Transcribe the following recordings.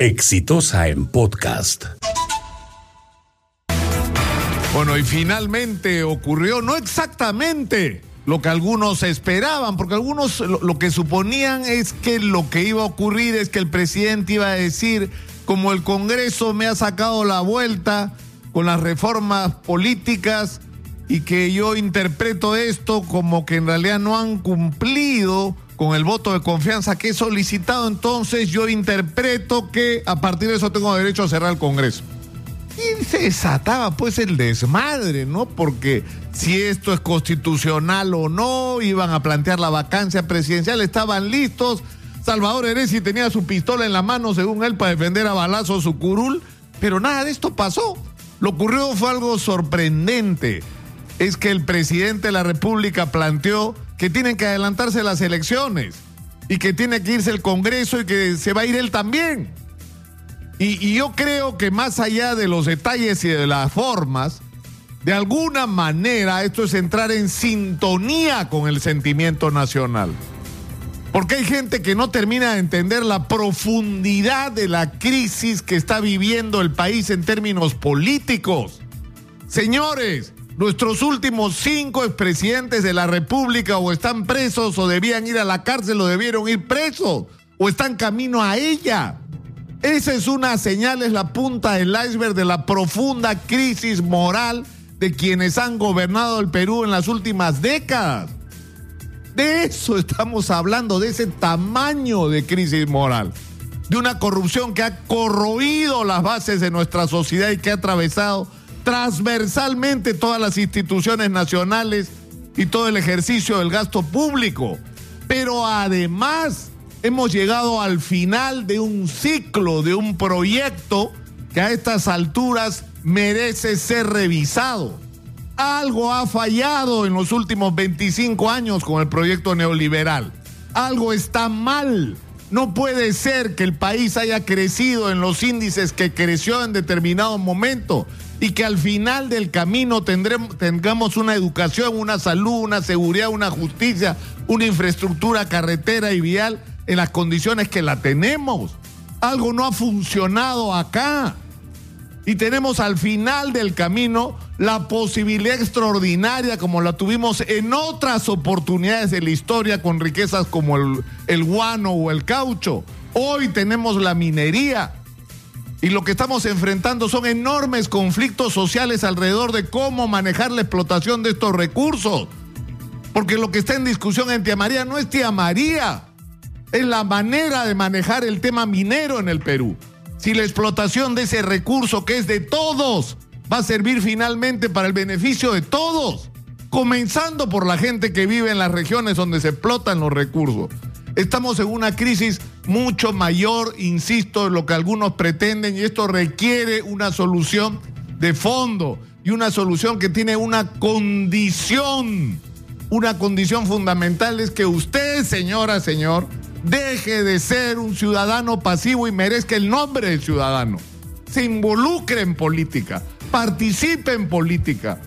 Exitosa en podcast. Bueno, y finalmente ocurrió, no exactamente lo que algunos esperaban, porque algunos lo, lo, que suponían es que lo que iba a ocurrir es que el presidente iba a decir, como el Congreso me ha sacado la vuelta con las reformas políticas y que yo interpreto esto como que en realidad no han cumplido con el voto de confianza que he solicitado, entonces yo interpreto que a partir de eso tengo derecho a cerrar el Congreso. Y se desataba pues el desmadre, ¿no? Porque si esto es constitucional o no, iban a plantear la vacancia presidencial, estaban listos. Salvador Eresi tenía su pistola en la mano, según él, para defender a balazo su curul, pero nada de esto pasó. Lo ocurrido fue algo sorprendente. Es que el presidente de la República planteó que tienen que adelantarse las elecciones y que tiene que irse el Congreso y que se va a ir él también. Y, y, yo creo que más allá de los detalles y de las formas, de alguna manera esto es entrar en sintonía con el sentimiento nacional. Porque hay gente que no termina de entender la profundidad de la crisis que está viviendo el país en términos políticos. Señores, Nuestros últimos cinco expresidentes de la República o están presos o debían ir a la cárcel o debieron ir presos o están camino a ella. Esa es una señal, es la punta del iceberg de la profunda crisis moral de quienes han gobernado el Perú en las últimas décadas. De eso estamos hablando, de ese tamaño de crisis moral, de una corrupción que ha corroído las bases de nuestra sociedad y que ha atravesado transversalmente todas las instituciones nacionales y todo el ejercicio del gasto público. Pero además hemos llegado al final de un ciclo, de un proyecto que a estas alturas merece ser revisado. Algo ha fallado en los últimos 25 años con el proyecto neoliberal. Algo está mal. No puede ser que el país haya crecido en los índices que creció en determinado momento y que al final del camino tendremos, tengamos una educación, una salud, una seguridad, una justicia, una infraestructura carretera y vial en las condiciones que la tenemos. Algo no ha funcionado acá. Y tenemos al final del camino la posibilidad extraordinaria como la tuvimos en otras oportunidades de la historia con riquezas como el, el guano o el caucho. Hoy tenemos la minería y lo que estamos enfrentando son enormes conflictos sociales alrededor de cómo manejar la explotación de estos recursos. Porque lo que está en discusión en Tía María no es Tía María, es la manera de manejar el tema minero en el Perú. Si la explotación de ese recurso que es de todos va a servir finalmente para el beneficio de todos, comenzando por la gente que vive en las regiones donde se explotan los recursos. Estamos en una crisis mucho mayor, insisto, de lo que algunos pretenden, y esto requiere una solución de fondo y una solución que tiene una condición. Una condición fundamental es que usted, señora, señor, deje de ser un ciudadano pasivo y merezca el nombre de ciudadano. Se involucre en política, participe en política.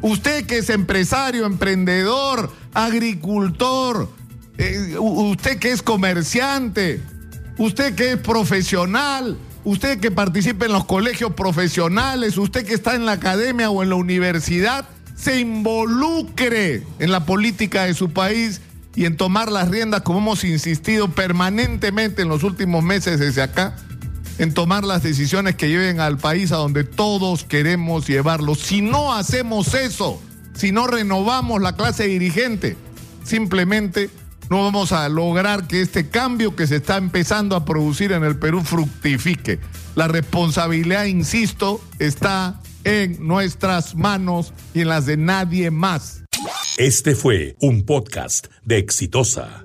Usted que es empresario, emprendedor, agricultor, eh, usted que es comerciante, usted que es profesional, usted que participa en los colegios profesionales, usted que está en la academia o en la universidad, se involucre en la política de su país y en tomar las riendas, como hemos insistido permanentemente en los últimos meses desde acá, en tomar las decisiones que lleven al país a donde todos queremos llevarlo. Si no hacemos eso, si no renovamos la clase dirigente, simplemente no vamos a lograr que este cambio que se está empezando a producir en el Perú fructifique. La responsabilidad, insisto, está en nuestras manos y en las de nadie más. Este fue un podcast de Exitosa.